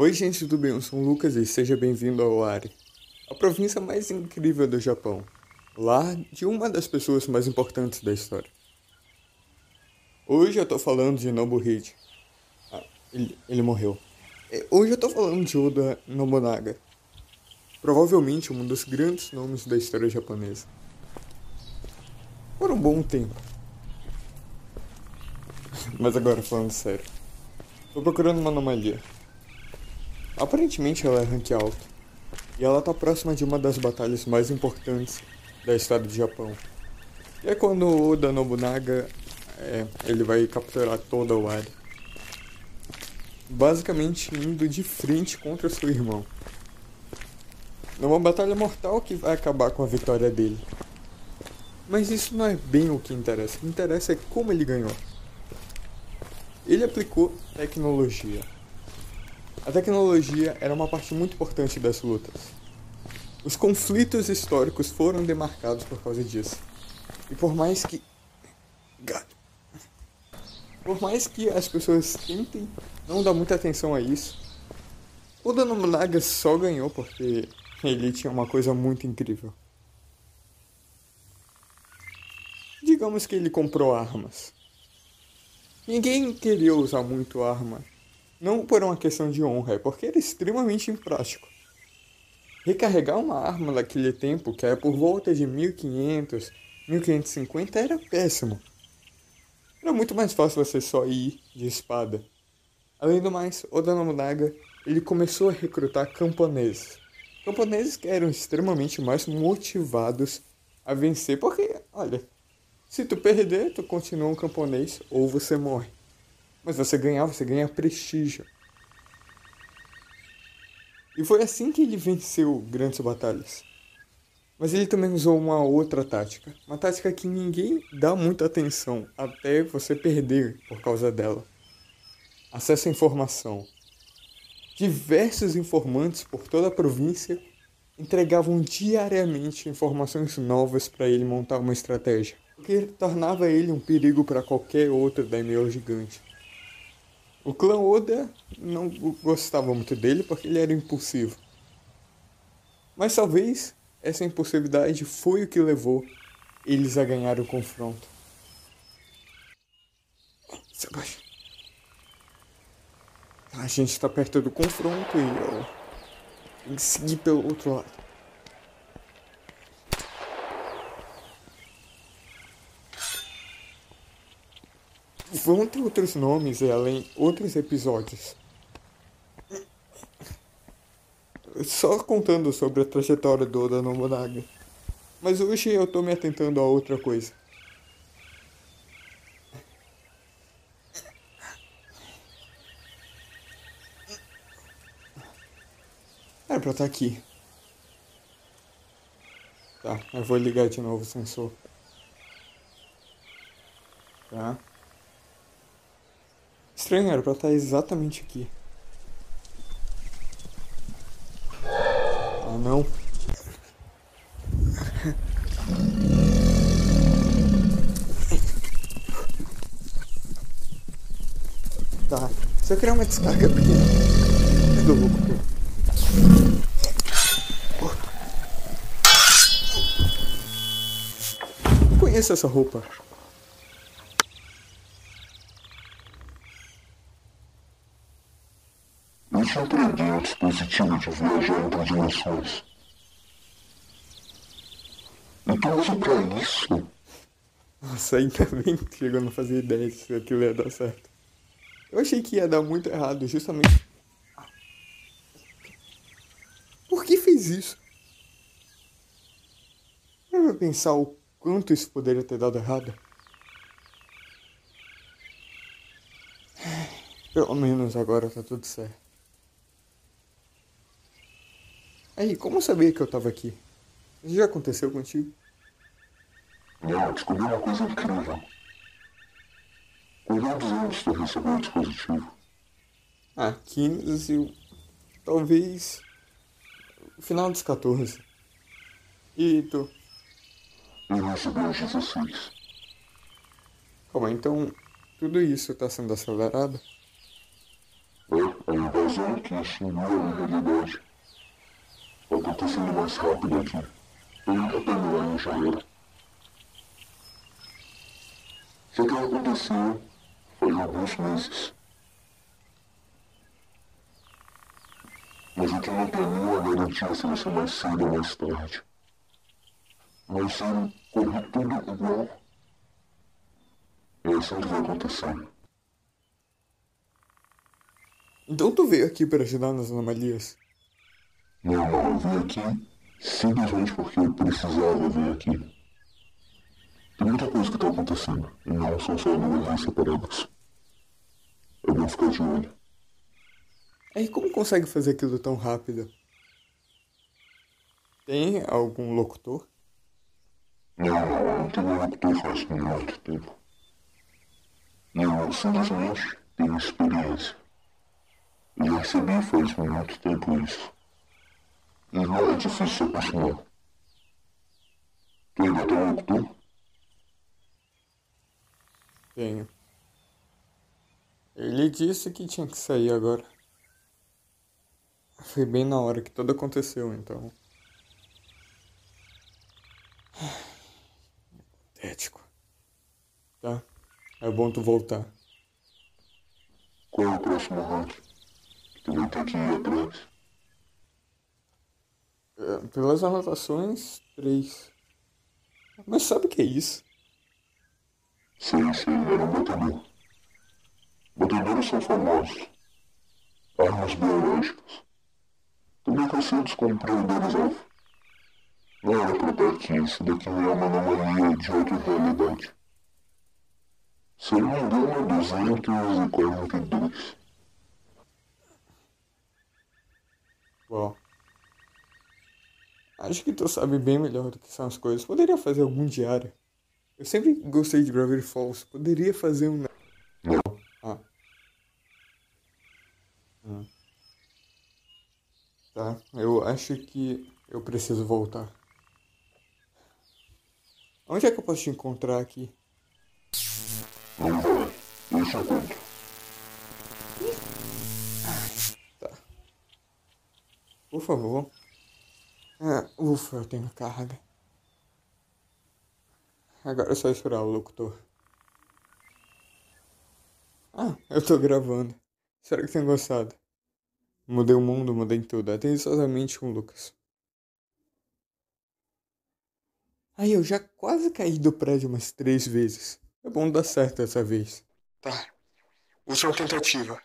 Oi, gente, tudo bem? Eu sou o Lucas e seja bem-vindo ao Ari, a província mais incrível do Japão, lar de uma das pessoas mais importantes da história. Hoje eu tô falando de Nobuhide. Ah, ele, ele morreu. É, hoje eu tô falando de Oda Nobunaga, provavelmente um dos grandes nomes da história japonesa. Por um bom tempo. Mas agora falando sério. Tô procurando uma anomalia. Aparentemente ela é rank alto. E ela tá próxima de uma das batalhas mais importantes da história do Japão. E é quando o Oda Nobunaga é, ele vai capturar toda o área. Basicamente indo de frente contra seu irmão. Numa batalha mortal que vai acabar com a vitória dele. Mas isso não é bem o que interessa. O que interessa é como ele ganhou. Ele aplicou tecnologia. A tecnologia era uma parte muito importante das lutas. Os conflitos históricos foram demarcados por causa disso. E por mais que. Por mais que as pessoas tentem não dar muita atenção a isso, o Nobunaga só ganhou porque ele tinha uma coisa muito incrível. Digamos que ele comprou armas. Ninguém queria usar muito arma. Não por uma questão de honra, é porque era extremamente imprático. Recarregar uma arma naquele tempo, que era por volta de 1500, 1550, era péssimo. Era muito mais fácil você só ir de espada. Além do mais, Oda Nobunaga ele começou a recrutar camponeses. Camponeses que eram extremamente mais motivados a vencer, porque, olha, se tu perder, tu continua um camponês ou você morre. Mas você ganhar, você ganha prestígio. E foi assim que ele venceu grandes batalhas. Mas ele também usou uma outra tática. Uma tática que ninguém dá muita atenção até você perder por causa dela. Acesso à informação. Diversos informantes por toda a província entregavam diariamente informações novas para ele montar uma estratégia o que tornava ele um perigo para qualquer outro daimyo gigante. O clã Oda não gostava muito dele porque ele era impulsivo. Mas talvez essa impulsividade foi o que levou eles a ganhar o confronto. A gente está perto do confronto e eu seguir pelo outro lado. Ter outros nomes e além outros episódios. Só contando sobre a trajetória do Oda Nobunaga. Mas hoje eu tô me atentando a outra coisa. Era pra estar tá aqui. Tá, eu vou ligar de novo o sensor. Tá. Estranho, era pra estar exatamente aqui. Ah, não. Tá, se eu criar uma descarga pequena, é do louco, pô. Conheço essa roupa. Eu aprender o dispositivo de viajar entre dimensões. Então usa pra isso. Nossa, ainda bem que eu não fazia ideia se aquilo ia dar certo. Eu achei que ia dar muito errado, justamente. Por que fez isso? Eu vou pensar o quanto isso poderia ter dado errado. Pelo menos agora tá tudo certo. Aí, como sabia que eu tava aqui? Isso já aconteceu contigo? Não, descobri uma coisa incrível. Quantos anos tu recebeu o dispositivo? Ah, 15. Talvez. Final dos 14. E tu? Eu recebi aos 16. Calma, então. Tudo isso tá sendo acelerado? É, ainda razão que isso não é uma realidade. Acontecendo mais rápido aqui. Ainda terminar e já era. Só que aconteceu faz alguns meses. Mas o que não tem nenhuma garantia se ser mais cedo ou mais tarde. Mas se correr tudo igual, é assim que vai acontecer. Então tu veio aqui para ajudar nas anomalias? Não, eu vim aqui simplesmente porque eu precisava vir aqui. Tem muita coisa que tá acontecendo, e não são só anomalias separadas. É bom ficar de olho. Aí como consegue fazer aquilo tão rápido? Tem algum locutor? Não, não, não tenho locutor faz muito tempo. Eu simplesmente tenho experiência. E já recebi faz muito tempo isso. Não é difícil. Tu ainda tem locutor? Tenho. Ele disse que tinha que sair agora. Foi bem na hora que tudo aconteceu, então. Patético. Tá. É bom tu voltar. Qual é o próximo rank? Tu vai ter que ir atrás. É, pelas anotações, três. Mas sabe o que é isso? Sei, sei, era um batedor. Batedores são famosos. Armas biológicas. Também conhecidos como predadores alfa. Não era pra estar aqui, isso daqui é uma anomalia de outra realidade. Se eu não me engano, é 242. Bom. Acho que tu sabe bem melhor do que são as coisas. Poderia fazer algum diário. Eu sempre gostei de Gravity Falls. Poderia fazer um. Não, Ah. Hum. Tá. Eu acho que eu preciso voltar. Onde é que eu posso te encontrar aqui? não vai. Eu encontro. Por favor. Ah, ufa, eu tenho carga. Agora é só esperar o locutor. Ah, eu tô gravando. Espero que tenham gostado. Mudei o mundo, mudei tudo. Atenciosamente com o Lucas. Aí, eu já quase caí do prédio umas três vezes. É bom dar certo dessa vez. Tá. Última tentativa.